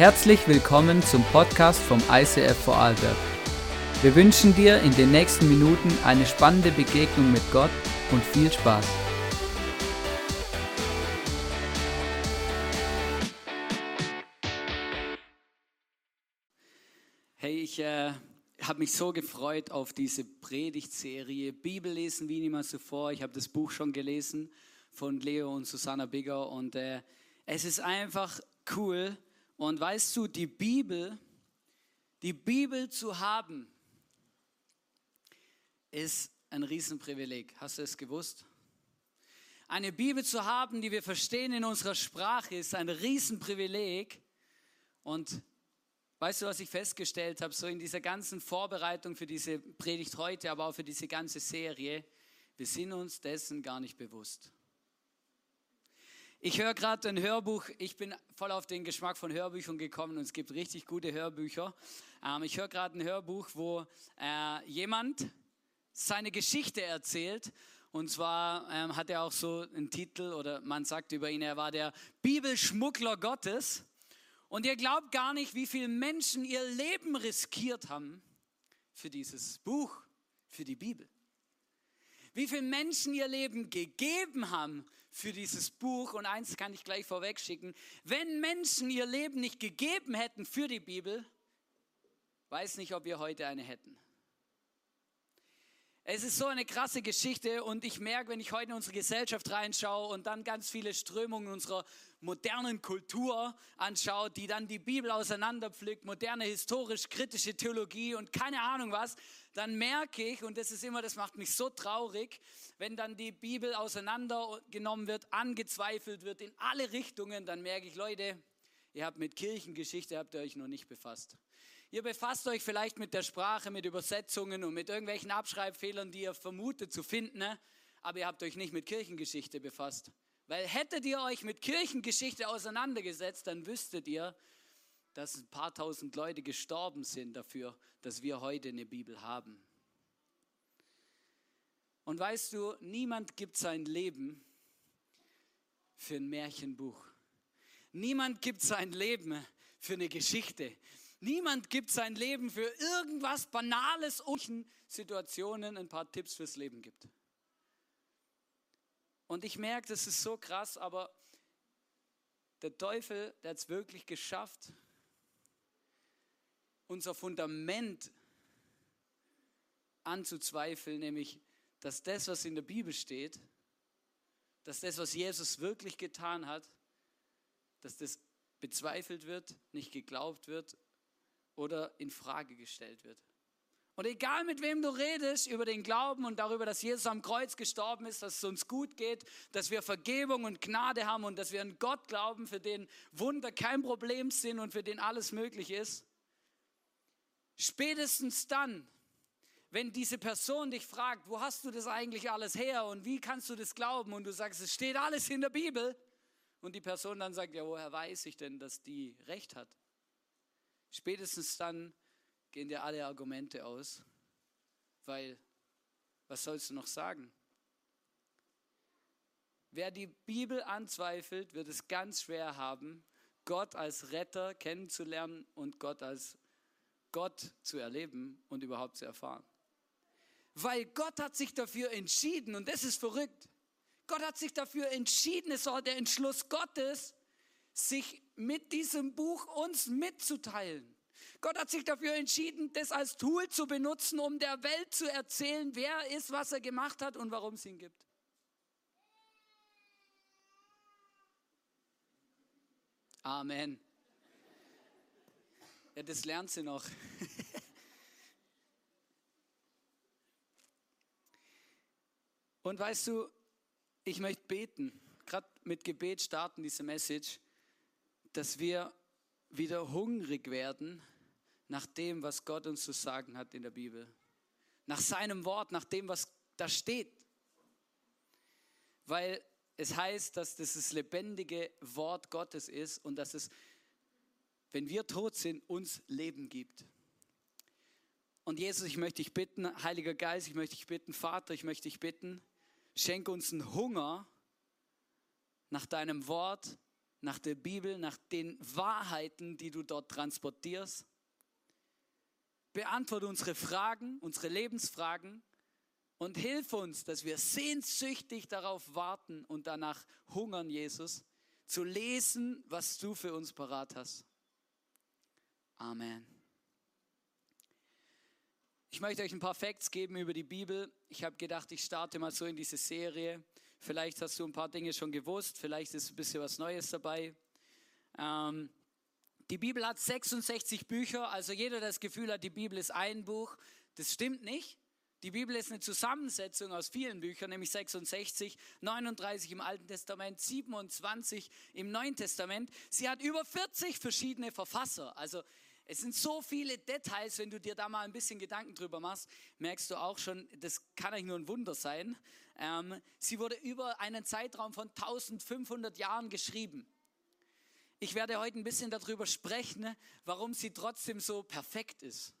Herzlich willkommen zum Podcast vom ICF Vorarlberg. Wir wünschen dir in den nächsten Minuten eine spannende Begegnung mit Gott und viel Spaß. Hey, ich äh, habe mich so gefreut auf diese Predigtserie Bibel lesen wie niemals zuvor. Ich habe das Buch schon gelesen von Leo und Susanna Bigger und äh, es ist einfach cool. Und weißt du, die Bibel, die Bibel zu haben, ist ein Riesenprivileg. Hast du es gewusst? Eine Bibel zu haben, die wir verstehen in unserer Sprache, ist ein Riesenprivileg. Und weißt du, was ich festgestellt habe, so in dieser ganzen Vorbereitung für diese Predigt heute, aber auch für diese ganze Serie, wir sind uns dessen gar nicht bewusst. Ich höre gerade ein Hörbuch, ich bin voll auf den Geschmack von Hörbüchern gekommen und es gibt richtig gute Hörbücher. Ähm, ich höre gerade ein Hörbuch, wo äh, jemand seine Geschichte erzählt. Und zwar ähm, hat er auch so einen Titel oder man sagt über ihn, er war der Bibelschmuggler Gottes. Und ihr glaubt gar nicht, wie viele Menschen ihr Leben riskiert haben für dieses Buch, für die Bibel. Wie viele Menschen ihr Leben gegeben haben für dieses Buch. Und eins kann ich gleich vorweg schicken. Wenn Menschen ihr Leben nicht gegeben hätten für die Bibel, weiß nicht, ob wir heute eine hätten. Es ist so eine krasse Geschichte und ich merke, wenn ich heute in unsere Gesellschaft reinschaue und dann ganz viele Strömungen unserer modernen Kultur anschaue, die dann die Bibel auseinanderpflückt, moderne historisch-kritische Theologie und keine Ahnung was, dann merke ich, und das ist immer, das macht mich so traurig, wenn dann die Bibel auseinandergenommen wird, angezweifelt wird in alle Richtungen, dann merke ich, Leute, ihr habt mit Kirchengeschichte, habt ihr euch noch nicht befasst. Ihr befasst euch vielleicht mit der Sprache, mit Übersetzungen und mit irgendwelchen Abschreibfehlern, die ihr vermutet zu finden, ne? aber ihr habt euch nicht mit Kirchengeschichte befasst. Weil hättet ihr euch mit Kirchengeschichte auseinandergesetzt, dann wüsstet ihr, dass ein paar tausend Leute gestorben sind dafür, dass wir heute eine Bibel haben. Und weißt du, niemand gibt sein Leben für ein Märchenbuch. Niemand gibt sein Leben für eine Geschichte. Niemand gibt sein Leben für irgendwas Banales und Situationen ein paar Tipps fürs Leben gibt. Und ich merke, das ist so krass, aber der Teufel, der hat es wirklich geschafft, unser Fundament anzuzweifeln, nämlich, dass das, was in der Bibel steht, dass das, was Jesus wirklich getan hat, dass das bezweifelt wird, nicht geglaubt wird oder in Frage gestellt wird. Und egal mit wem du redest über den Glauben und darüber, dass Jesus am Kreuz gestorben ist, dass es uns gut geht, dass wir Vergebung und Gnade haben und dass wir an Gott glauben, für den Wunder kein Problem sind und für den alles möglich ist, spätestens dann, wenn diese Person dich fragt, wo hast du das eigentlich alles her und wie kannst du das glauben und du sagst, es steht alles in der Bibel und die Person dann sagt, ja, woher weiß ich denn, dass die recht hat? Spätestens dann gehen dir alle Argumente aus, weil was sollst du noch sagen? Wer die Bibel anzweifelt, wird es ganz schwer haben, Gott als Retter kennenzulernen und Gott als Gott zu erleben und überhaupt zu erfahren. Weil Gott hat sich dafür entschieden und das ist verrückt. Gott hat sich dafür entschieden, es war der Entschluss Gottes, sich mit diesem Buch uns mitzuteilen. Gott hat sich dafür entschieden, das als Tool zu benutzen, um der Welt zu erzählen, wer er ist, was er gemacht hat und warum es ihn gibt. Amen. Ja, das lernt sie noch. Und weißt du, ich möchte beten, gerade mit Gebet starten diese Message, dass wir wieder hungrig werden nach dem, was Gott uns zu sagen hat in der Bibel. Nach seinem Wort, nach dem, was da steht. Weil es heißt, dass das das lebendige Wort Gottes ist und dass es, wenn wir tot sind, uns Leben gibt. Und Jesus, ich möchte dich bitten, Heiliger Geist, ich möchte dich bitten, Vater, ich möchte dich bitten, schenke uns einen Hunger nach deinem Wort, nach der Bibel, nach den Wahrheiten, die du dort transportierst. Beantworte unsere Fragen, unsere Lebensfragen und hilf uns, dass wir sehnsüchtig darauf warten und danach hungern, Jesus, zu lesen, was du für uns parat hast. Amen. Ich möchte euch ein paar Facts geben über die Bibel. Ich habe gedacht, ich starte mal so in diese Serie. Vielleicht hast du ein paar Dinge schon gewusst, vielleicht ist ein bisschen was Neues dabei. Ähm, die Bibel hat 66 Bücher, also jeder, der das Gefühl hat, die Bibel ist ein Buch, das stimmt nicht. Die Bibel ist eine Zusammensetzung aus vielen Büchern, nämlich 66, 39 im Alten Testament, 27 im Neuen Testament. Sie hat über 40 verschiedene Verfasser. Also es sind so viele Details, wenn du dir da mal ein bisschen Gedanken drüber machst, merkst du auch schon, das kann eigentlich nur ein Wunder sein. Ähm, sie wurde über einen Zeitraum von 1500 Jahren geschrieben. Ich werde heute ein bisschen darüber sprechen, warum sie trotzdem so perfekt ist.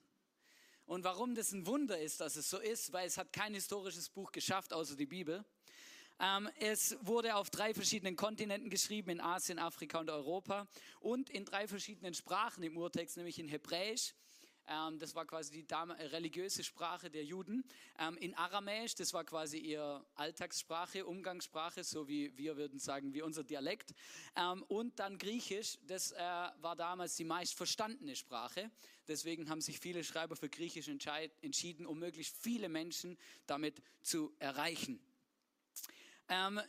Und warum das ein Wunder ist, dass es so ist, weil es hat kein historisches Buch geschafft, außer die Bibel. Ähm, es wurde auf drei verschiedenen Kontinenten geschrieben, in Asien, Afrika und Europa und in drei verschiedenen Sprachen im Urtext, nämlich in Hebräisch, ähm, das war quasi die äh, religiöse Sprache der Juden. Ähm, in Aramäisch, das war quasi ihr Alltagssprache, Umgangssprache, so wie wir würden sagen, wie unser Dialekt. Und dann Griechisch, das äh, war damals die meist verstandene Sprache. Deswegen haben sich viele Schreiber für Griechisch entschieden, um möglichst viele Menschen damit zu erreichen. Ähm,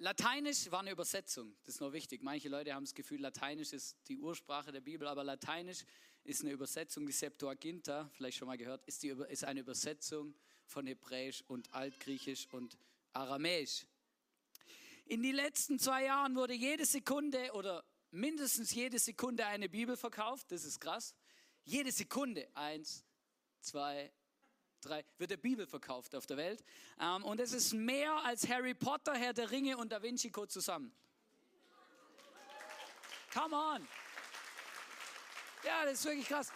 Lateinisch war eine Übersetzung, das ist noch wichtig. Manche Leute haben das Gefühl, Lateinisch ist die Ursprache der Bibel, aber Lateinisch ist eine Übersetzung, die Septuaginta, vielleicht schon mal gehört, ist, die, ist eine Übersetzung von Hebräisch und Altgriechisch und Aramäisch. In den letzten zwei Jahren wurde jede Sekunde oder mindestens jede Sekunde eine Bibel verkauft. Das ist krass. Jede Sekunde, eins, zwei, drei, wird eine Bibel verkauft auf der Welt. Ähm, und es ist mehr als Harry Potter, Herr der Ringe und Da Vinci Code zusammen. Come on. Ja, das ist wirklich krass.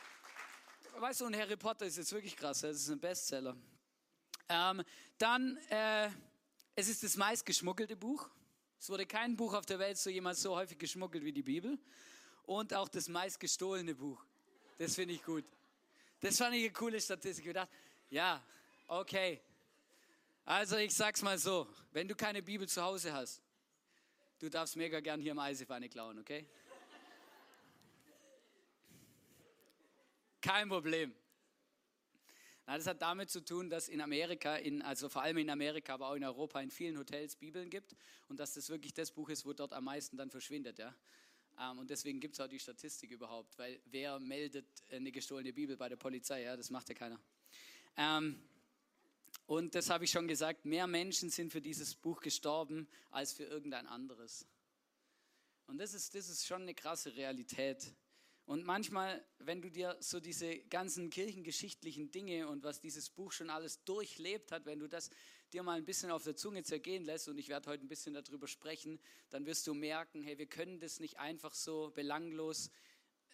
Weißt du, und Harry Potter ist jetzt wirklich krass, das ist ein Bestseller. Ähm, dann, äh, es ist das meistgeschmuggelte Buch. Es wurde kein Buch auf der Welt so jemals so häufig geschmuggelt wie die Bibel. Und auch das meistgestohlene Buch. Das finde ich gut. Das fand ich eine coole Statistik. Ich dachte, ja, okay. Also ich sag's mal so, wenn du keine Bibel zu Hause hast, du darfst mega gern hier im Eisef eine klauen, okay? Kein Problem. Na, das hat damit zu tun, dass in Amerika, in, also vor allem in Amerika, aber auch in Europa, in vielen Hotels Bibeln gibt und dass das wirklich das Buch ist, wo dort am meisten dann verschwindet. Ja? Ähm, und deswegen gibt es auch die Statistik überhaupt, weil wer meldet eine gestohlene Bibel bei der Polizei? Ja, das macht ja keiner. Ähm, und das habe ich schon gesagt, mehr Menschen sind für dieses Buch gestorben als für irgendein anderes. Und das ist, das ist schon eine krasse Realität. Und manchmal, wenn du dir so diese ganzen kirchengeschichtlichen Dinge und was dieses Buch schon alles durchlebt hat, wenn du das dir mal ein bisschen auf der Zunge zergehen lässt, und ich werde heute ein bisschen darüber sprechen, dann wirst du merken, hey, wir können das nicht einfach so belanglos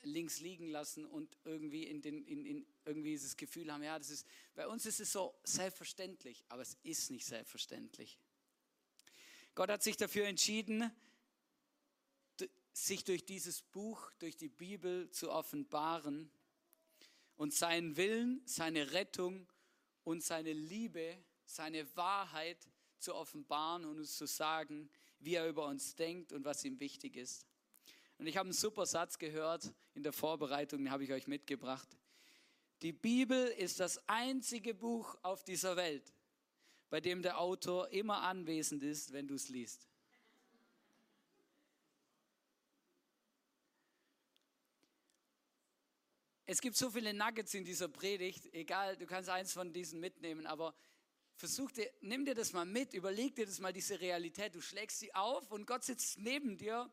links liegen lassen und irgendwie in, den, in, in irgendwie dieses Gefühl haben, ja, das ist, bei uns ist es so selbstverständlich, aber es ist nicht selbstverständlich. Gott hat sich dafür entschieden, sich durch dieses Buch, durch die Bibel zu offenbaren und seinen Willen, seine Rettung und seine Liebe, seine Wahrheit zu offenbaren und uns zu sagen, wie er über uns denkt und was ihm wichtig ist. Und ich habe einen super Satz gehört in der Vorbereitung, den habe ich euch mitgebracht. Die Bibel ist das einzige Buch auf dieser Welt, bei dem der Autor immer anwesend ist, wenn du es liest. Es gibt so viele Nuggets in dieser Predigt, egal, du kannst eins von diesen mitnehmen, aber versuch dir, nimm dir das mal mit, überleg dir das mal, diese Realität. Du schlägst sie auf und Gott sitzt neben dir.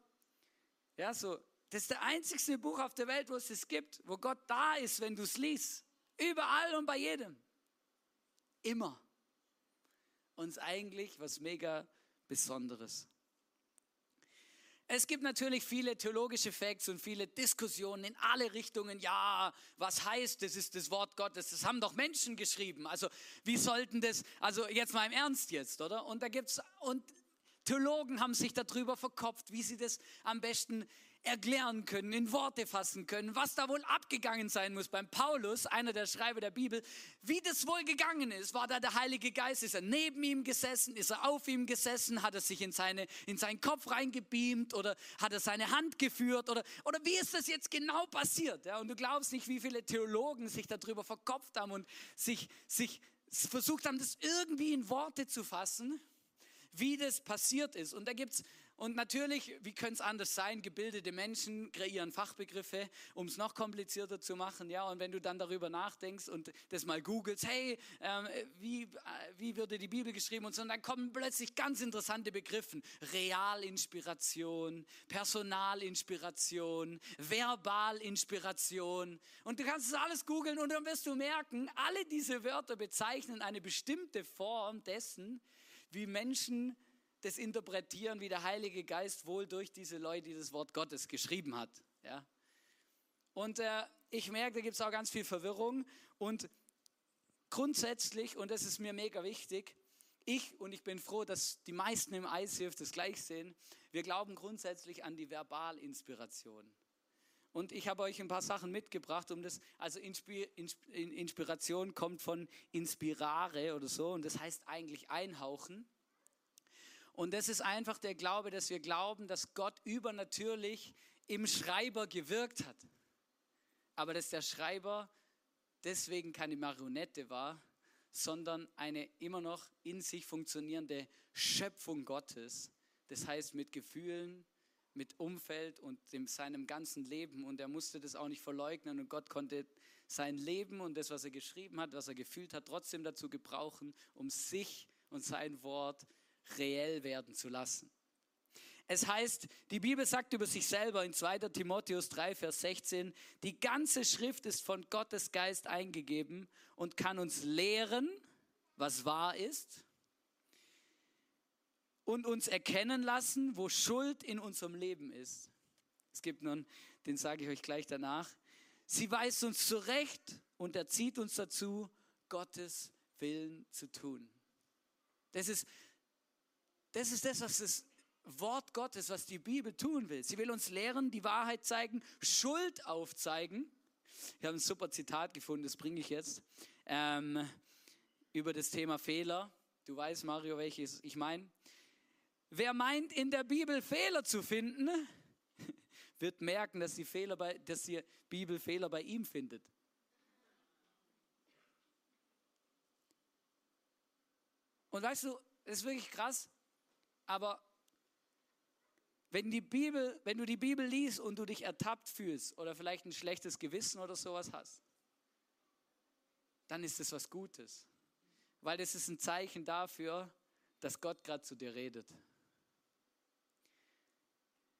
Ja, so, das ist der einzigste Buch auf der Welt, wo es es gibt, wo Gott da ist, wenn du es liest. Überall und bei jedem. Immer. Und es ist eigentlich was mega Besonderes. Es gibt natürlich viele theologische Facts und viele Diskussionen in alle Richtungen. Ja, was heißt, das ist das Wort Gottes? Das haben doch Menschen geschrieben. Also, wie sollten das, also jetzt mal im Ernst jetzt, oder? Und da gibt's, und Theologen haben sich darüber verkopft, wie sie das am besten erklären können, in Worte fassen können, was da wohl abgegangen sein muss beim Paulus, einer der Schreiber der Bibel, wie das wohl gegangen ist. War da der Heilige Geist? Ist er neben ihm gesessen? Ist er auf ihm gesessen? Hat er sich in, seine, in seinen Kopf reingebeamt oder hat er seine Hand geführt? Oder, oder wie ist das jetzt genau passiert? Ja, und du glaubst nicht, wie viele Theologen sich darüber verkopft haben und sich, sich versucht haben, das irgendwie in Worte zu fassen wie das passiert ist. Und da gibt es und natürlich, wie könnte es anders sein, gebildete Menschen kreieren Fachbegriffe, um es noch komplizierter zu machen. Ja, und wenn du dann darüber nachdenkst und das mal googelst, hey, ähm, wie, äh, wie würde die Bibel geschrieben und so, und dann kommen plötzlich ganz interessante Begriffe. Realinspiration, Personalinspiration, Verbalinspiration. Und du kannst es alles googeln und dann wirst du merken, alle diese Wörter bezeichnen eine bestimmte Form dessen, wie Menschen das interpretieren, wie der Heilige Geist wohl durch diese Leute, die das Wort Gottes geschrieben hat. Ja? Und äh, ich merke, da gibt es auch ganz viel Verwirrung. Und grundsätzlich, und das ist mir mega wichtig, ich und ich bin froh, dass die meisten im ICF das gleich sehen, wir glauben grundsätzlich an die Verbalinspiration. Und ich habe euch ein paar Sachen mitgebracht, um das, also Inspiration kommt von inspirare oder so, und das heißt eigentlich einhauchen. Und das ist einfach der Glaube, dass wir glauben, dass Gott übernatürlich im Schreiber gewirkt hat. Aber dass der Schreiber deswegen keine Marionette war, sondern eine immer noch in sich funktionierende Schöpfung Gottes. Das heißt mit Gefühlen, mit Umfeld und dem, seinem ganzen Leben. Und er musste das auch nicht verleugnen. Und Gott konnte sein Leben und das, was er geschrieben hat, was er gefühlt hat, trotzdem dazu gebrauchen, um sich und sein Wort reell werden zu lassen. Es heißt, die Bibel sagt über sich selber in 2. Timotheus 3, Vers 16, die ganze Schrift ist von Gottes Geist eingegeben und kann uns lehren, was wahr ist und uns erkennen lassen, wo Schuld in unserem Leben ist. Es gibt nun, den sage ich euch gleich danach. Sie weist uns zurecht und erzieht uns dazu, Gottes Willen zu tun. Das ist das ist das, was das Wort Gottes, was die Bibel tun will. Sie will uns lehren, die Wahrheit zeigen, Schuld aufzeigen. Ich habe ein super Zitat gefunden, das bringe ich jetzt, ähm, über das Thema Fehler. Du weißt, Mario, welches ich meine. Wer meint, in der Bibel Fehler zu finden, wird merken, dass die, Fehler bei, dass die Bibel Fehler bei ihm findet. Und weißt du, das ist wirklich krass. Aber wenn, die Bibel, wenn du die Bibel liest und du dich ertappt fühlst oder vielleicht ein schlechtes Gewissen oder sowas hast, dann ist es was Gutes. Weil das ist ein Zeichen dafür, dass Gott gerade zu dir redet.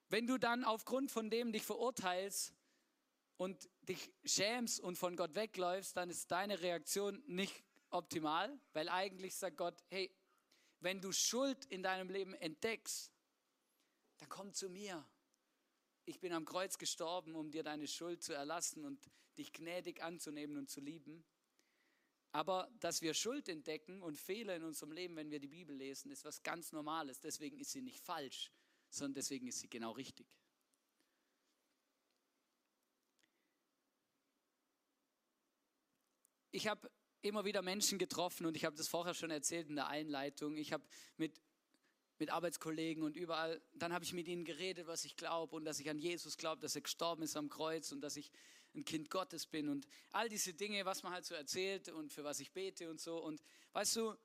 Wenn du dann aufgrund von dem dich verurteilst und dich schämst und von Gott wegläufst, dann ist deine Reaktion nicht optimal, weil eigentlich sagt Gott, hey, wenn du Schuld in deinem Leben entdeckst, dann komm zu mir. Ich bin am Kreuz gestorben, um dir deine Schuld zu erlassen und dich gnädig anzunehmen und zu lieben. Aber dass wir Schuld entdecken und Fehler in unserem Leben, wenn wir die Bibel lesen, ist was ganz Normales. Deswegen ist sie nicht falsch, sondern deswegen ist sie genau richtig. Ich habe immer wieder Menschen getroffen und ich habe das vorher schon erzählt in der Einleitung. Ich habe mit, mit Arbeitskollegen und überall, dann habe ich mit ihnen geredet, was ich glaube und dass ich an Jesus glaube, dass er gestorben ist am Kreuz und dass ich ein Kind Gottes bin und all diese Dinge, was man halt so erzählt und für was ich bete und so. Und weißt du,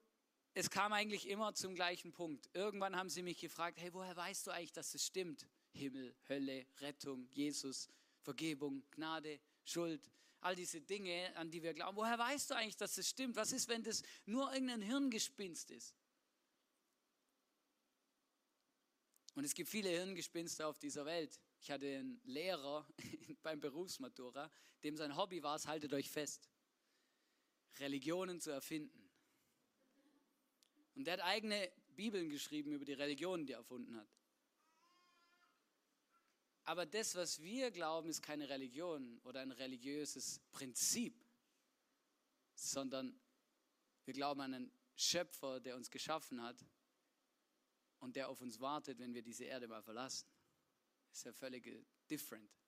es kam eigentlich immer zum gleichen Punkt. Irgendwann haben sie mich gefragt, hey, woher weißt du eigentlich, dass es stimmt? Himmel, Hölle, Rettung, Jesus, Vergebung, Gnade, Schuld all diese Dinge, an die wir glauben. Woher weißt du eigentlich, dass das stimmt? Was ist, wenn das nur irgendein Hirngespinst ist? Und es gibt viele Hirngespinste auf dieser Welt. Ich hatte einen Lehrer beim Berufsmatura, dem sein Hobby war es, haltet euch fest, Religionen zu erfinden. Und der hat eigene Bibeln geschrieben über die Religionen, die er erfunden hat. Aber das, was wir glauben, ist keine Religion oder ein religiöses Prinzip, sondern wir glauben an einen Schöpfer, der uns geschaffen hat und der auf uns wartet, wenn wir diese Erde mal verlassen. Ist ja völlig different.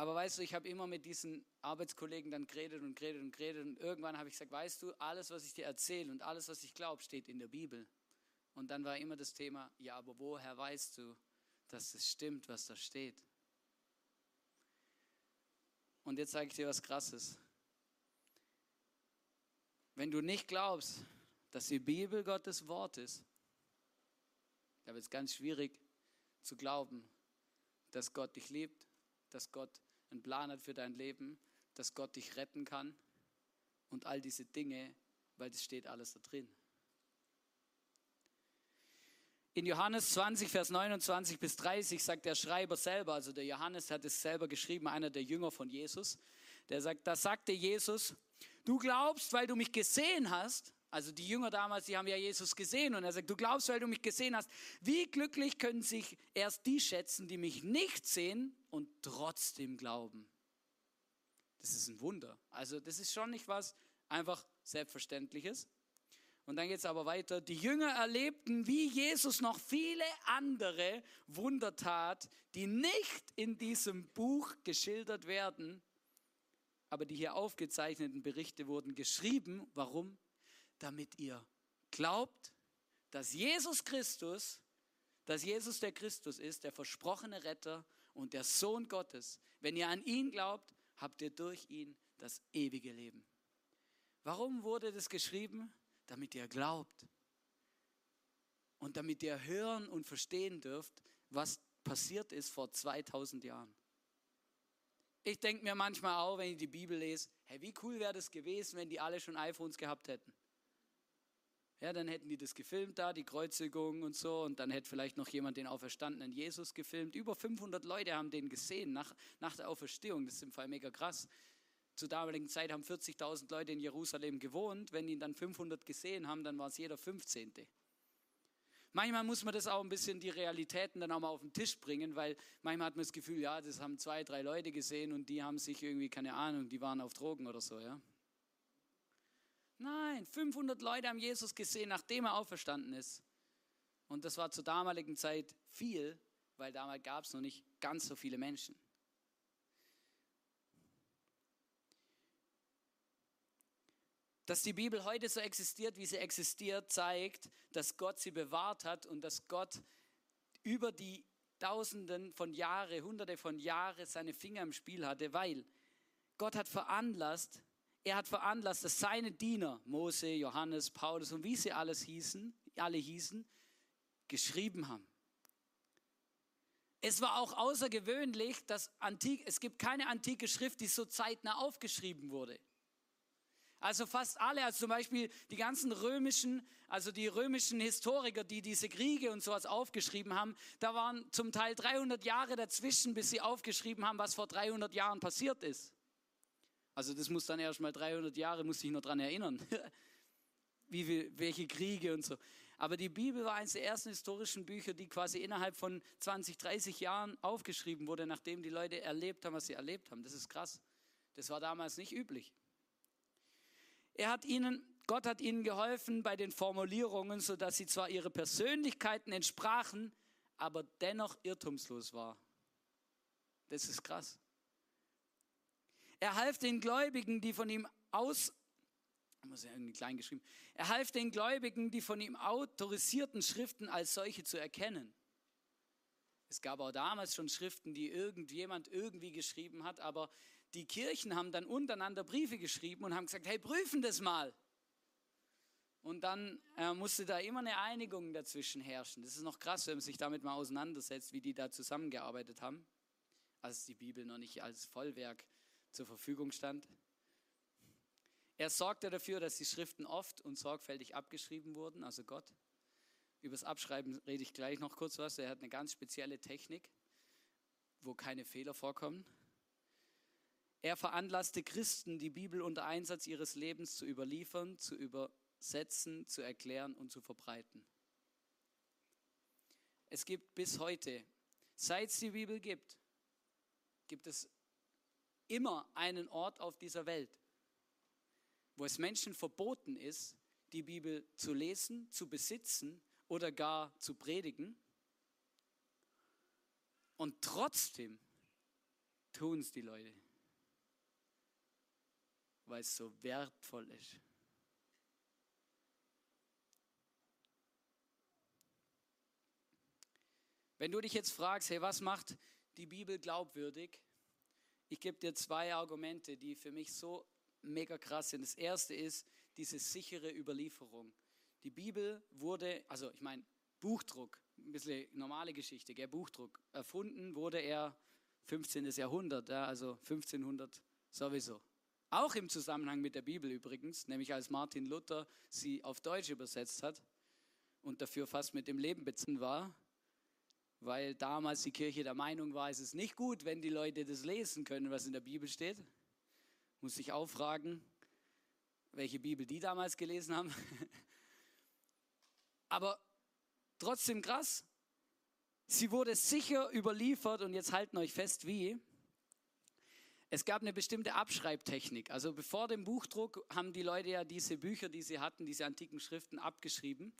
Aber weißt du, ich habe immer mit diesen Arbeitskollegen dann geredet und geredet und geredet und irgendwann habe ich gesagt, weißt du, alles, was ich dir erzähle und alles, was ich glaube, steht in der Bibel. Und dann war immer das Thema, ja, aber woher weißt du, dass es stimmt, was da steht? Und jetzt sage ich dir was Krasses. Wenn du nicht glaubst, dass die Bibel Gottes Wort ist, dann wird es ganz schwierig zu glauben, dass Gott dich liebt, dass Gott einen Plan hat für dein Leben, dass Gott dich retten kann und all diese Dinge, weil das steht alles da drin. In Johannes 20, Vers 29 bis 30 sagt der Schreiber selber, also der Johannes hat es selber geschrieben, einer der Jünger von Jesus, der sagt, da sagte Jesus, du glaubst, weil du mich gesehen hast, also die Jünger damals, die haben ja Jesus gesehen und er sagt, du glaubst, weil du mich gesehen hast, wie glücklich können sich erst die schätzen, die mich nicht sehen und trotzdem glauben. Das ist ein Wunder. Also das ist schon nicht was einfach Selbstverständliches. Und dann geht es aber weiter. Die Jünger erlebten, wie Jesus noch viele andere Wunder tat, die nicht in diesem Buch geschildert werden, aber die hier aufgezeichneten Berichte wurden geschrieben. Warum? Damit ihr glaubt, dass Jesus Christus, dass Jesus der Christus ist, der versprochene Retter und der Sohn Gottes. Wenn ihr an ihn glaubt, habt ihr durch ihn das ewige Leben. Warum wurde das geschrieben? Damit ihr glaubt. Und damit ihr hören und verstehen dürft, was passiert ist vor 2000 Jahren. Ich denke mir manchmal auch, wenn ich die Bibel lese, hey, wie cool wäre das gewesen, wenn die alle schon iPhones gehabt hätten. Ja, dann hätten die das gefilmt da, die Kreuzigung und so, und dann hätte vielleicht noch jemand den auferstandenen Jesus gefilmt. Über 500 Leute haben den gesehen nach, nach der Auferstehung. Das ist im Fall mega krass. Zur damaligen Zeit haben 40.000 Leute in Jerusalem gewohnt. Wenn ihn dann 500 gesehen haben, dann war es jeder 15. Manchmal muss man das auch ein bisschen die Realitäten dann auch mal auf den Tisch bringen, weil manchmal hat man das Gefühl, ja, das haben zwei, drei Leute gesehen und die haben sich irgendwie, keine Ahnung, die waren auf Drogen oder so, ja. Nein, 500 Leute haben Jesus gesehen, nachdem er auferstanden ist. Und das war zur damaligen Zeit viel, weil damals gab es noch nicht ganz so viele Menschen. Dass die Bibel heute so existiert, wie sie existiert, zeigt, dass Gott sie bewahrt hat und dass Gott über die Tausenden von Jahren, Hunderte von Jahren seine Finger im Spiel hatte, weil Gott hat veranlasst, er hat veranlasst, dass seine Diener, Mose, Johannes, Paulus und wie sie alles hießen, alle hießen, geschrieben haben. Es war auch außergewöhnlich, dass antik, es gibt keine antike Schrift, die so zeitnah aufgeschrieben wurde. Also fast alle, also zum Beispiel die ganzen römischen, also die römischen Historiker, die diese Kriege und sowas aufgeschrieben haben, da waren zum Teil 300 Jahre dazwischen, bis sie aufgeschrieben haben, was vor 300 Jahren passiert ist. Also das muss dann erst mal 300 Jahre, muss ich noch dran erinnern, wie welche Kriege und so. Aber die Bibel war eines der ersten historischen Bücher, die quasi innerhalb von 20, 30 Jahren aufgeschrieben wurde, nachdem die Leute erlebt haben, was sie erlebt haben. Das ist krass. Das war damals nicht üblich. Er hat ihnen, Gott hat ihnen geholfen bei den Formulierungen, sodass sie zwar ihre Persönlichkeiten entsprachen, aber dennoch irrtumslos war. Das ist krass. Er half den Gläubigen, die von ihm aus muss ja irgendwie klein geschrieben. Er half den Gläubigen, die von ihm autorisierten Schriften als solche zu erkennen. Es gab auch damals schon Schriften, die irgendjemand irgendwie geschrieben hat, aber die Kirchen haben dann untereinander Briefe geschrieben und haben gesagt, hey, prüfen das mal. Und dann äh, musste da immer eine Einigung dazwischen herrschen. Das ist noch krass, wenn man sich damit mal auseinandersetzt, wie die da zusammengearbeitet haben, als die Bibel noch nicht als Vollwerk zur Verfügung stand. Er sorgte dafür, dass die Schriften oft und sorgfältig abgeschrieben wurden, also Gott. Über das Abschreiben rede ich gleich noch kurz was. Er hat eine ganz spezielle Technik, wo keine Fehler vorkommen. Er veranlasste Christen, die Bibel unter Einsatz ihres Lebens zu überliefern, zu übersetzen, zu erklären und zu verbreiten. Es gibt bis heute, seit es die Bibel gibt, gibt es immer einen Ort auf dieser Welt, wo es Menschen verboten ist, die Bibel zu lesen, zu besitzen oder gar zu predigen. Und trotzdem tun es die Leute, weil es so wertvoll ist. Wenn du dich jetzt fragst, hey, was macht die Bibel glaubwürdig? Ich gebe dir zwei Argumente, die für mich so mega krass sind. Das erste ist diese sichere Überlieferung. Die Bibel wurde, also ich meine, Buchdruck, ein bisschen normale Geschichte, gell? Buchdruck. Erfunden wurde er 15. Jahrhundert, ja, also 1500 sowieso. Auch im Zusammenhang mit der Bibel übrigens, nämlich als Martin Luther sie auf Deutsch übersetzt hat und dafür fast mit dem Leben bezogen war, weil damals die Kirche der Meinung war, es ist nicht gut, wenn die Leute das lesen können, was in der Bibel steht. Muss ich auch fragen, welche Bibel die damals gelesen haben. Aber trotzdem krass, sie wurde sicher überliefert und jetzt halten euch fest, wie. Es gab eine bestimmte Abschreibtechnik. Also bevor dem Buchdruck haben die Leute ja diese Bücher, die sie hatten, diese antiken Schriften abgeschrieben.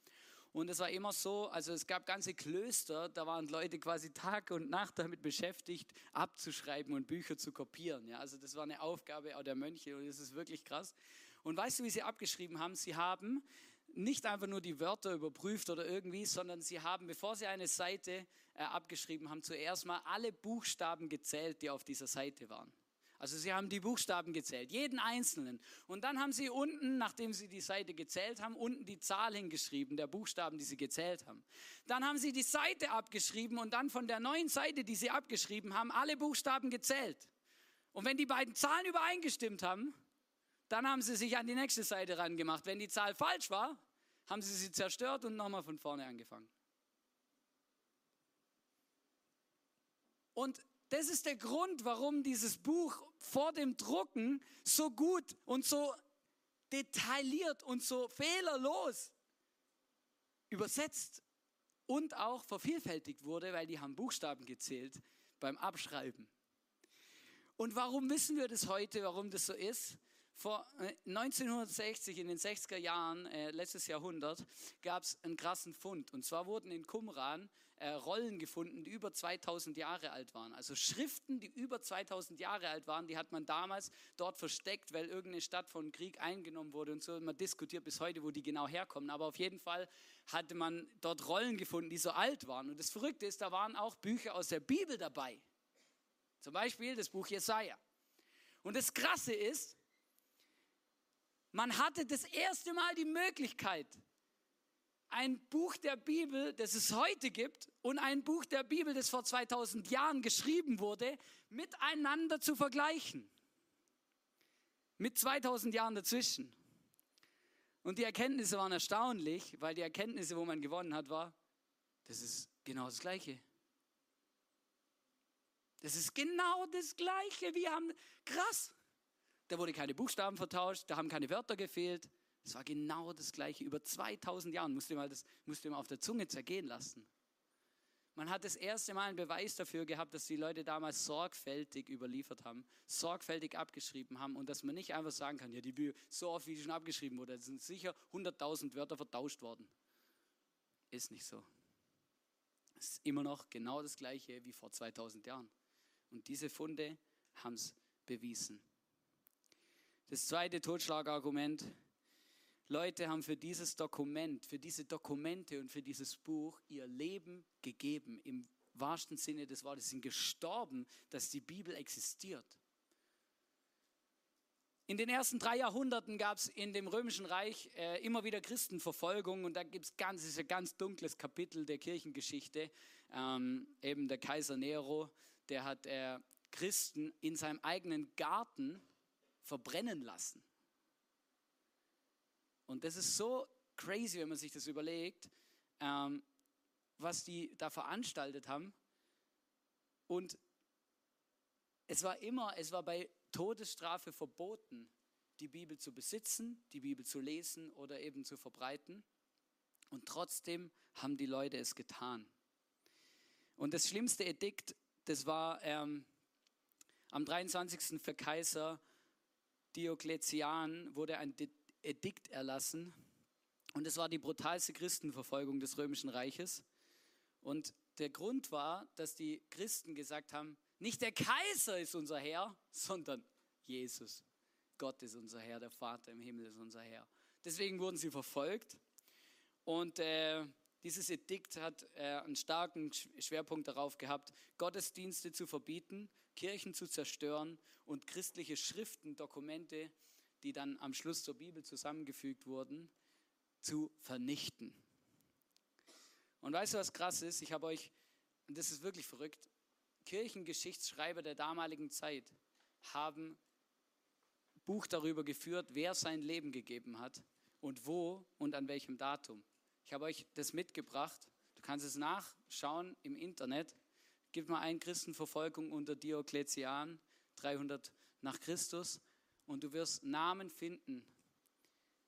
Und es war immer so, also es gab ganze Klöster, da waren Leute quasi Tag und Nacht damit beschäftigt, abzuschreiben und Bücher zu kopieren. Ja, also das war eine Aufgabe auch der Mönche und das ist wirklich krass. Und weißt du, wie sie abgeschrieben haben? Sie haben nicht einfach nur die Wörter überprüft oder irgendwie, sondern sie haben, bevor sie eine Seite äh, abgeschrieben haben, zuerst mal alle Buchstaben gezählt, die auf dieser Seite waren. Also sie haben die Buchstaben gezählt, jeden einzelnen. Und dann haben sie unten, nachdem sie die Seite gezählt haben, unten die Zahl hingeschrieben, der Buchstaben, die sie gezählt haben. Dann haben sie die Seite abgeschrieben und dann von der neuen Seite, die sie abgeschrieben haben, alle Buchstaben gezählt. Und wenn die beiden Zahlen übereingestimmt haben, dann haben sie sich an die nächste Seite rangemacht. Wenn die Zahl falsch war, haben sie sie zerstört und nochmal von vorne angefangen. Und das ist der Grund, warum dieses Buch vor dem Drucken so gut und so detailliert und so fehlerlos übersetzt und auch vervielfältigt wurde, weil die haben Buchstaben gezählt beim Abschreiben. Und warum wissen wir das heute, warum das so ist? Vor 1960, äh, in den 60er Jahren, äh, letztes Jahrhundert, gab es einen krassen Fund. Und zwar wurden in Qumran äh, Rollen gefunden, die über 2000 Jahre alt waren. Also Schriften, die über 2000 Jahre alt waren, die hat man damals dort versteckt, weil irgendeine Stadt von Krieg eingenommen wurde und so. Man diskutiert bis heute, wo die genau herkommen. Aber auf jeden Fall hatte man dort Rollen gefunden, die so alt waren. Und das Verrückte ist, da waren auch Bücher aus der Bibel dabei. Zum Beispiel das Buch Jesaja. Und das Krasse ist, man hatte das erste Mal die Möglichkeit, ein Buch der Bibel, das es heute gibt, und ein Buch der Bibel, das vor 2000 Jahren geschrieben wurde, miteinander zu vergleichen. Mit 2000 Jahren dazwischen. Und die Erkenntnisse waren erstaunlich, weil die Erkenntnisse, wo man gewonnen hat, war, das ist genau das Gleiche. Das ist genau das Gleiche. Wir haben, krass, da wurde keine Buchstaben vertauscht, da haben keine Wörter gefehlt. Es war genau das Gleiche. Über 2000 Jahre musste man das musste man auf der Zunge zergehen lassen. Man hat das erste Mal einen Beweis dafür gehabt, dass die Leute damals sorgfältig überliefert haben, sorgfältig abgeschrieben haben und dass man nicht einfach sagen kann, ja, die Bibel, so oft wie die schon abgeschrieben wurde, sind sicher 100.000 Wörter vertauscht worden. Ist nicht so. Es ist immer noch genau das Gleiche wie vor 2000 Jahren. Und diese Funde haben es bewiesen. Das zweite Totschlagargument. Leute haben für dieses Dokument, für diese Dokumente und für dieses Buch ihr Leben gegeben. Im wahrsten Sinne des Wortes sind gestorben, dass die Bibel existiert. In den ersten drei Jahrhunderten gab es in dem Römischen Reich äh, immer wieder Christenverfolgung und da gibt es ganz, ist ein ganz dunkles Kapitel der Kirchengeschichte. Ähm, eben der Kaiser Nero, der hat äh, Christen in seinem eigenen Garten verbrennen lassen. Und das ist so crazy, wenn man sich das überlegt, ähm, was die da veranstaltet haben. Und es war immer, es war bei Todesstrafe verboten, die Bibel zu besitzen, die Bibel zu lesen oder eben zu verbreiten. Und trotzdem haben die Leute es getan. Und das schlimmste Edikt, das war ähm, am 23. für Kaiser Diokletian wurde ein Edikt erlassen, Und es war die brutalste Christenverfolgung des Römischen Reiches. Und der Grund war, dass die Christen gesagt haben, nicht der Kaiser ist unser Herr, sondern Jesus. Gott ist unser Herr, der Vater im Himmel ist unser Herr. Deswegen wurden sie verfolgt. Und äh, dieses Edikt hat äh, einen starken Schwerpunkt darauf gehabt, Gottesdienste zu verbieten, Kirchen zu zerstören und christliche Schriften, Dokumente, die dann am Schluss zur Bibel zusammengefügt wurden, zu vernichten. Und weißt du, was krass ist? Ich habe euch, und das ist wirklich verrückt, Kirchengeschichtsschreiber der damaligen Zeit haben Buch darüber geführt, wer sein Leben gegeben hat und wo und an welchem Datum. Ich habe euch das mitgebracht. Du kannst es nachschauen im Internet. Gib mal ein Christenverfolgung unter Diokletian, 300 nach Christus, und du wirst Namen finden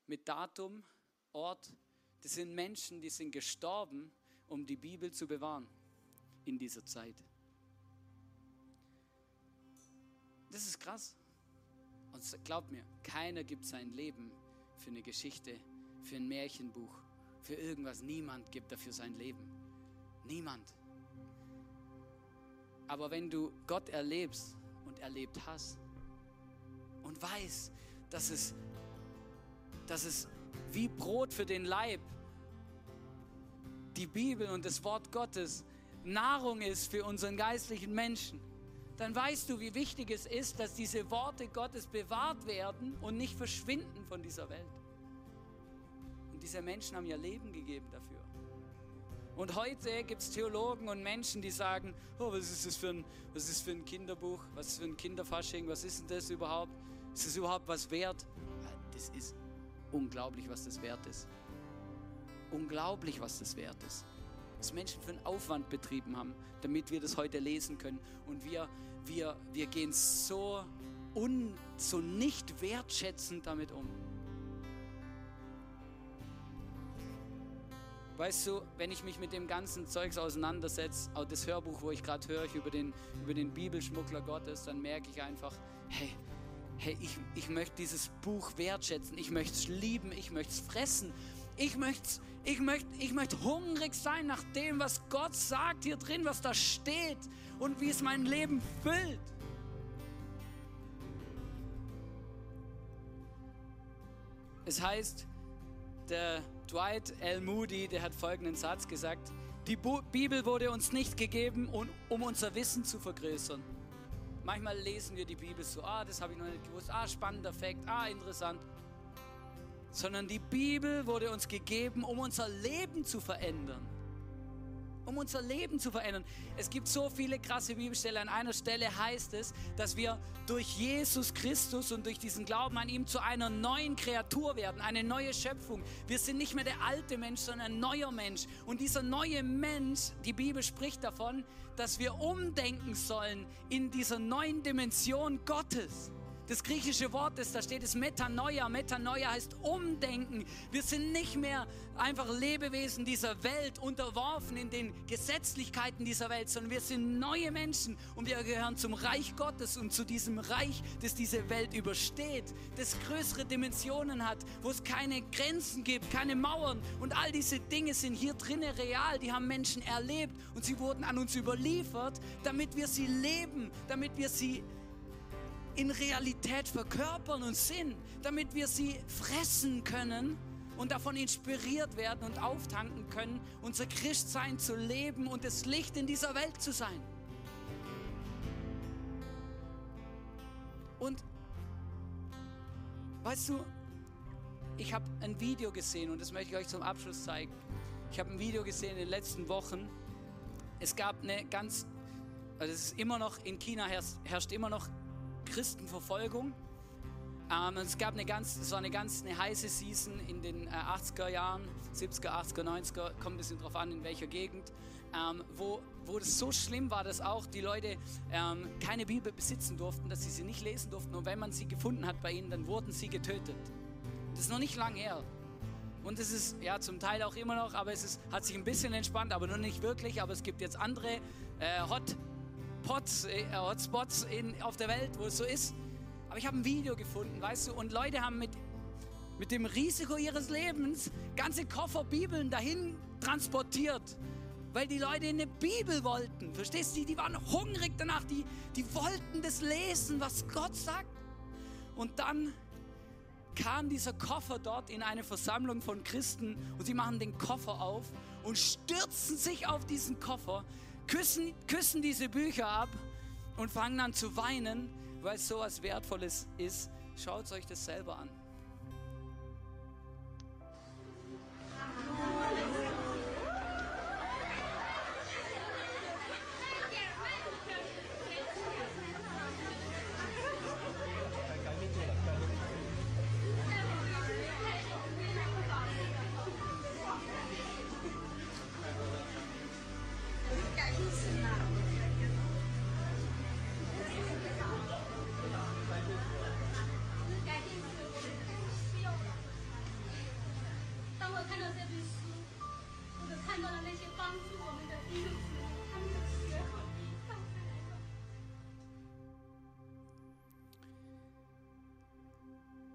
mit Datum, Ort. Das sind Menschen, die sind gestorben, um die Bibel zu bewahren in dieser Zeit. Das ist krass. Und glaubt mir, keiner gibt sein Leben für eine Geschichte, für ein Märchenbuch, für irgendwas. Niemand gibt dafür sein Leben. Niemand. Aber wenn du Gott erlebst und erlebt hast und weißt, dass es, dass es wie Brot für den Leib die Bibel und das Wort Gottes Nahrung ist für unseren geistlichen Menschen, dann weißt du, wie wichtig es ist, dass diese Worte Gottes bewahrt werden und nicht verschwinden von dieser Welt. Und diese Menschen haben ihr Leben gegeben dafür. Und heute gibt es Theologen und Menschen, die sagen, oh, was ist das für ein, was ist für ein Kinderbuch, was ist für ein Kinderfasching, was ist denn das überhaupt? Ist das überhaupt was wert? Das ist unglaublich, was das wert ist. Unglaublich, was das wert ist was Menschen für einen Aufwand betrieben haben, damit wir das heute lesen können. Und wir, wir, wir gehen so, un, so nicht wertschätzend damit um. Weißt du, wenn ich mich mit dem ganzen Zeugs auseinandersetze, auch das Hörbuch, wo ich gerade höre, über den, über den Bibelschmuggler Gottes, dann merke ich einfach, hey, hey, ich, ich möchte dieses Buch wertschätzen, ich möchte es lieben, ich möchte es fressen, ich möchte, ich, möchte, ich möchte hungrig sein nach dem, was Gott sagt hier drin, was da steht und wie es mein Leben füllt. Es heißt, der Dwight L. Moody, der hat folgenden Satz gesagt, die Bibel wurde uns nicht gegeben, um unser Wissen zu vergrößern. Manchmal lesen wir die Bibel so, ah, das habe ich noch nicht gewusst, ah, spannender Fakt, ah, interessant sondern die Bibel wurde uns gegeben, um unser Leben zu verändern. Um unser Leben zu verändern. Es gibt so viele krasse Bibelstellen. An einer Stelle heißt es, dass wir durch Jesus Christus und durch diesen Glauben an ihm zu einer neuen Kreatur werden, eine neue Schöpfung. Wir sind nicht mehr der alte Mensch, sondern ein neuer Mensch. Und dieser neue Mensch, die Bibel spricht davon, dass wir umdenken sollen in dieser neuen Dimension Gottes. Das griechische Wort, das da steht, ist Metanoia. Metanoia heißt umdenken. Wir sind nicht mehr einfach Lebewesen dieser Welt, unterworfen in den Gesetzlichkeiten dieser Welt, sondern wir sind neue Menschen und wir gehören zum Reich Gottes und zu diesem Reich, das diese Welt übersteht, das größere Dimensionen hat, wo es keine Grenzen gibt, keine Mauern und all diese Dinge sind hier drinnen real. Die haben Menschen erlebt und sie wurden an uns überliefert, damit wir sie leben, damit wir sie in Realität verkörpern und sind, damit wir sie fressen können und davon inspiriert werden und auftanken können, unser Christsein zu leben und das Licht in dieser Welt zu sein. Und weißt du, ich habe ein Video gesehen und das möchte ich euch zum Abschluss zeigen. Ich habe ein Video gesehen in den letzten Wochen. Es gab eine ganz, also es ist immer noch, in China herrscht, herrscht immer noch Christenverfolgung. Ähm, es gab eine ganz, es eine ganz eine heiße Season in den äh, 80er Jahren, 70er, 80er, 90er, kommt ein bisschen drauf an, in welcher Gegend, ähm, wo, wo das so schlimm war, dass auch die Leute ähm, keine Bibel besitzen durften, dass sie sie nicht lesen durften. Und wenn man sie gefunden hat bei ihnen, dann wurden sie getötet. Das ist noch nicht lang her. Und es ist ja zum Teil auch immer noch, aber es ist, hat sich ein bisschen entspannt, aber noch nicht wirklich. Aber es gibt jetzt andere äh, Hot Hotspots, äh, Hotspots in, auf der Welt, wo es so ist. Aber ich habe ein Video gefunden, weißt du, und Leute haben mit, mit dem Risiko ihres Lebens ganze Koffer Bibeln dahin transportiert, weil die Leute eine Bibel wollten. Verstehst du? Die waren hungrig danach, die, die wollten das lesen, was Gott sagt. Und dann kam dieser Koffer dort in eine Versammlung von Christen und sie machen den Koffer auf und stürzen sich auf diesen Koffer, küssen, küssen diese Bücher ab und fangen an zu weinen, weil es so was Wertvolles ist. Schaut euch das selber an.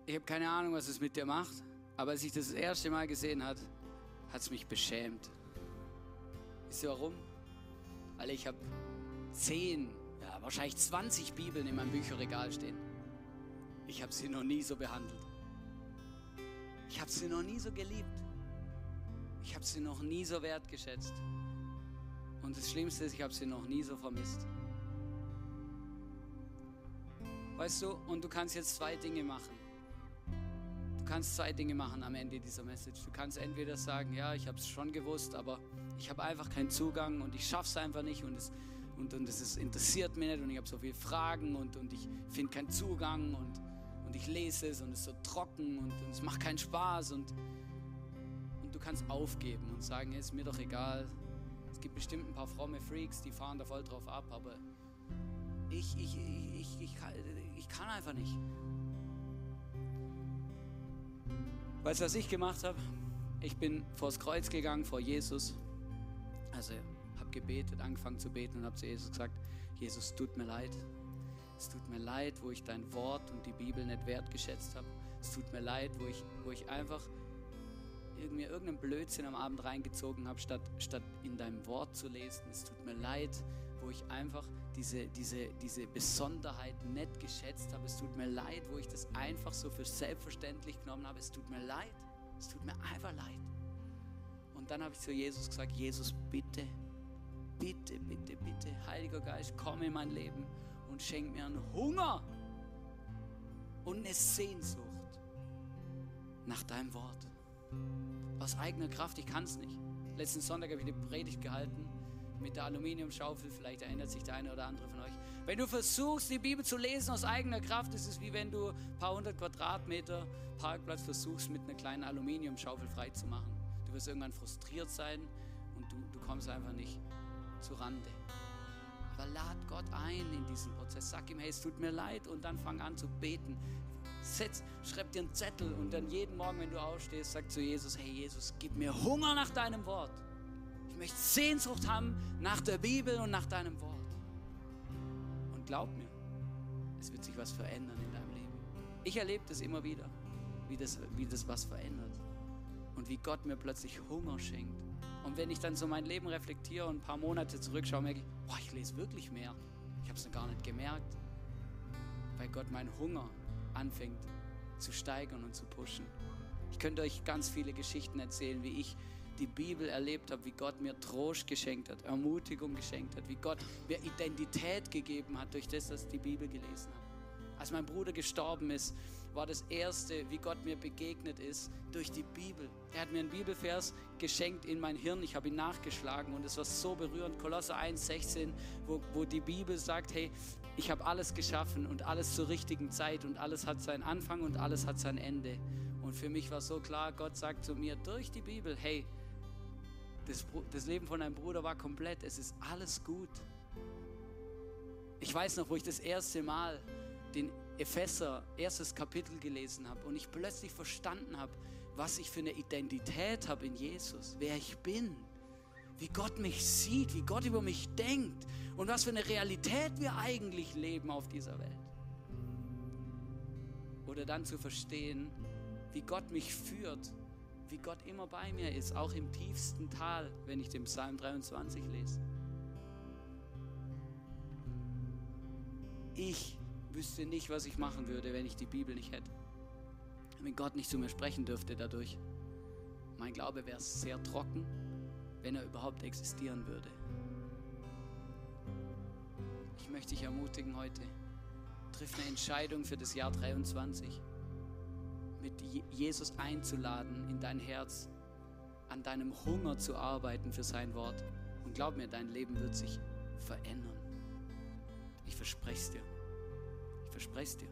Ich habe keine Ahnung, was es mit dir macht, aber als ich das, das erste Mal gesehen hat, hat es mich beschämt. Wisst ihr warum? Weil ich habe zehn, ja, wahrscheinlich 20 Bibeln in meinem Bücherregal stehen. Ich habe sie noch nie so behandelt. Ich habe sie noch nie so geliebt. Ich habe sie noch nie so wertgeschätzt. Und das Schlimmste ist, ich habe sie noch nie so vermisst. Weißt du, und du kannst jetzt zwei Dinge machen kannst zwei Dinge machen am Ende dieser Message. Du kannst entweder sagen, ja, ich habe es schon gewusst, aber ich habe einfach keinen Zugang und ich schaffe es einfach nicht und es, und, und es ist, interessiert mich nicht und ich habe so viele Fragen und, und ich finde keinen Zugang und, und ich lese es und es ist so trocken und, und es macht keinen Spaß und, und du kannst aufgeben und sagen, hey, ist mir doch egal. Es gibt bestimmt ein paar fromme Freaks, die fahren da voll drauf ab, aber ich, ich, ich, ich, ich, kann, ich kann einfach nicht. Weißt du, was ich gemacht habe? Ich bin vors Kreuz gegangen, vor Jesus. Also habe gebetet, angefangen zu beten und habe zu Jesus gesagt, Jesus, tut mir leid. Es tut mir leid, wo ich dein Wort und die Bibel nicht wertgeschätzt habe. Es tut mir leid, wo ich, wo ich einfach mir irgendeinen Blödsinn am Abend reingezogen habe, statt, statt in deinem Wort zu lesen. Es tut mir leid, wo ich einfach diese, diese, diese Besonderheit nicht geschätzt habe. Es tut mir leid, wo ich das einfach so für selbstverständlich genommen habe. Es tut mir leid. Es tut mir einfach leid. Und dann habe ich zu Jesus gesagt, Jesus, bitte, bitte, bitte, bitte, Heiliger Geist, komm in mein Leben und schenk mir einen Hunger und eine Sehnsucht nach deinem Wort. Aus eigener Kraft, ich kann es nicht. Letzten Sonntag habe ich eine Predigt gehalten mit der Aluminiumschaufel, vielleicht erinnert sich der eine oder andere von euch. Wenn du versuchst, die Bibel zu lesen aus eigener Kraft, ist es wie wenn du ein paar hundert Quadratmeter Parkplatz versuchst, mit einer kleinen Aluminiumschaufel freizumachen. Du wirst irgendwann frustriert sein und du, du kommst einfach nicht zu Rande. Aber lad Gott ein in diesen Prozess. Sag ihm, hey, es tut mir leid und dann fang an zu beten. Setz, schreib dir einen Zettel und dann jeden Morgen, wenn du aufstehst, sag zu Jesus, hey Jesus, gib mir Hunger nach deinem Wort. Ich möchte Sehnsucht haben nach der Bibel und nach deinem Wort. Und glaub mir, es wird sich was verändern in deinem Leben. Ich erlebe das immer wieder, wie das, wie das was verändert. Und wie Gott mir plötzlich Hunger schenkt. Und wenn ich dann so mein Leben reflektiere und ein paar Monate zurückschaue, merke ich, boah, ich lese wirklich mehr. Ich habe es noch gar nicht gemerkt, weil Gott meinen Hunger anfängt zu steigern und zu pushen. Ich könnte euch ganz viele Geschichten erzählen, wie ich die Bibel erlebt habe, wie Gott mir Trost geschenkt hat, Ermutigung geschenkt hat, wie Gott mir Identität gegeben hat durch das, was ich die Bibel gelesen habe. Als mein Bruder gestorben ist, war das Erste, wie Gott mir begegnet ist, durch die Bibel. Er hat mir einen Bibelvers geschenkt in mein Hirn, ich habe ihn nachgeschlagen und es war so berührend. Kolosser 1,16, wo, wo die Bibel sagt, hey, ich habe alles geschaffen und alles zur richtigen Zeit und alles hat seinen Anfang und alles hat sein Ende. Und für mich war so klar, Gott sagt zu mir durch die Bibel, hey, das, das Leben von deinem Bruder war komplett. Es ist alles gut. Ich weiß noch, wo ich das erste Mal den Epheser, erstes Kapitel gelesen habe und ich plötzlich verstanden habe, was ich für eine Identität habe in Jesus, wer ich bin, wie Gott mich sieht, wie Gott über mich denkt und was für eine Realität wir eigentlich leben auf dieser Welt. Oder dann zu verstehen, wie Gott mich führt, wie Gott immer bei mir ist, auch im tiefsten Tal, wenn ich den Psalm 23 lese. Ich wüsste nicht, was ich machen würde, wenn ich die Bibel nicht hätte. Wenn Gott nicht zu mir sprechen dürfte dadurch. Mein Glaube wäre sehr trocken, wenn er überhaupt existieren würde. Ich möchte dich ermutigen heute, triff eine Entscheidung für das Jahr 23, mit Jesus einzuladen in dein Herz, an deinem Hunger zu arbeiten für sein Wort. Und glaub mir, dein Leben wird sich verändern. Ich verspreche es dir. Ich verspreche es dir.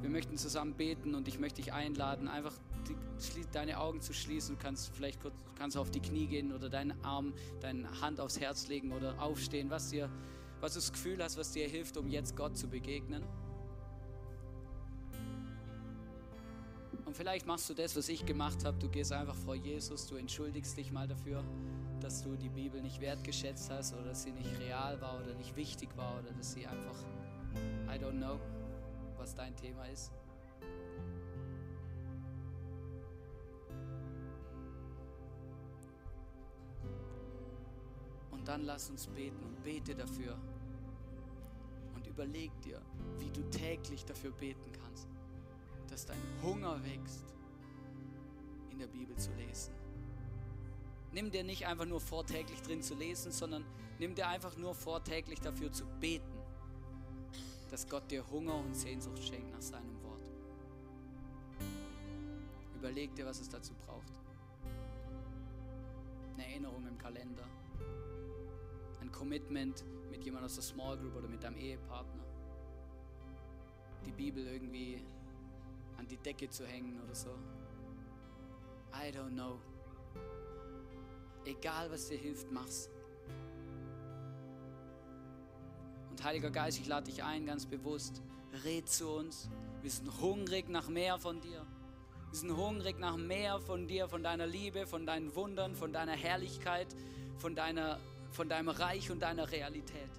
Wir möchten zusammen beten und ich möchte dich einladen, einfach deine Augen zu schließen. Du kannst vielleicht kurz kannst auf die Knie gehen oder deinen Arm, deine Hand aufs Herz legen oder aufstehen, was dir, was du das Gefühl hast, was dir hilft, um jetzt Gott zu begegnen. Und vielleicht machst du das, was ich gemacht habe. Du gehst einfach vor Jesus, du entschuldigst dich mal dafür, dass du die Bibel nicht wertgeschätzt hast oder dass sie nicht real war oder nicht wichtig war oder dass sie einfach, I don't know, was dein Thema ist. Dann lass uns beten und bete dafür. Und überleg dir, wie du täglich dafür beten kannst, dass dein Hunger wächst, in der Bibel zu lesen. Nimm dir nicht einfach nur vor, täglich drin zu lesen, sondern nimm dir einfach nur vor, täglich dafür zu beten, dass Gott dir Hunger und Sehnsucht schenkt nach seinem Wort. Überleg dir, was es dazu braucht. Eine Erinnerung im Kalender. Commitment mit jemandem aus der Small Group oder mit deinem Ehepartner. Die Bibel irgendwie an die Decke zu hängen oder so. I don't know. Egal was dir hilft, mach's. Und Heiliger Geist, ich lade dich ein, ganz bewusst. Red zu uns. Wir sind hungrig nach mehr von dir. Wir sind hungrig nach mehr von dir, von deiner Liebe, von deinen Wundern, von deiner Herrlichkeit, von, deiner, von deinem Reich und deiner Realität.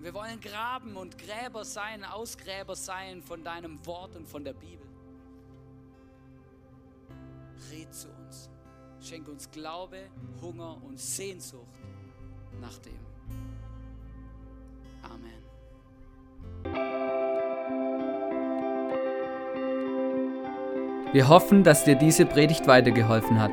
Wir wollen Graben und Gräber sein, Ausgräber sein von deinem Wort und von der Bibel. Red zu uns. Schenk uns Glaube, Hunger und Sehnsucht nach dem. Amen. Wir hoffen, dass dir diese Predigt weitergeholfen hat.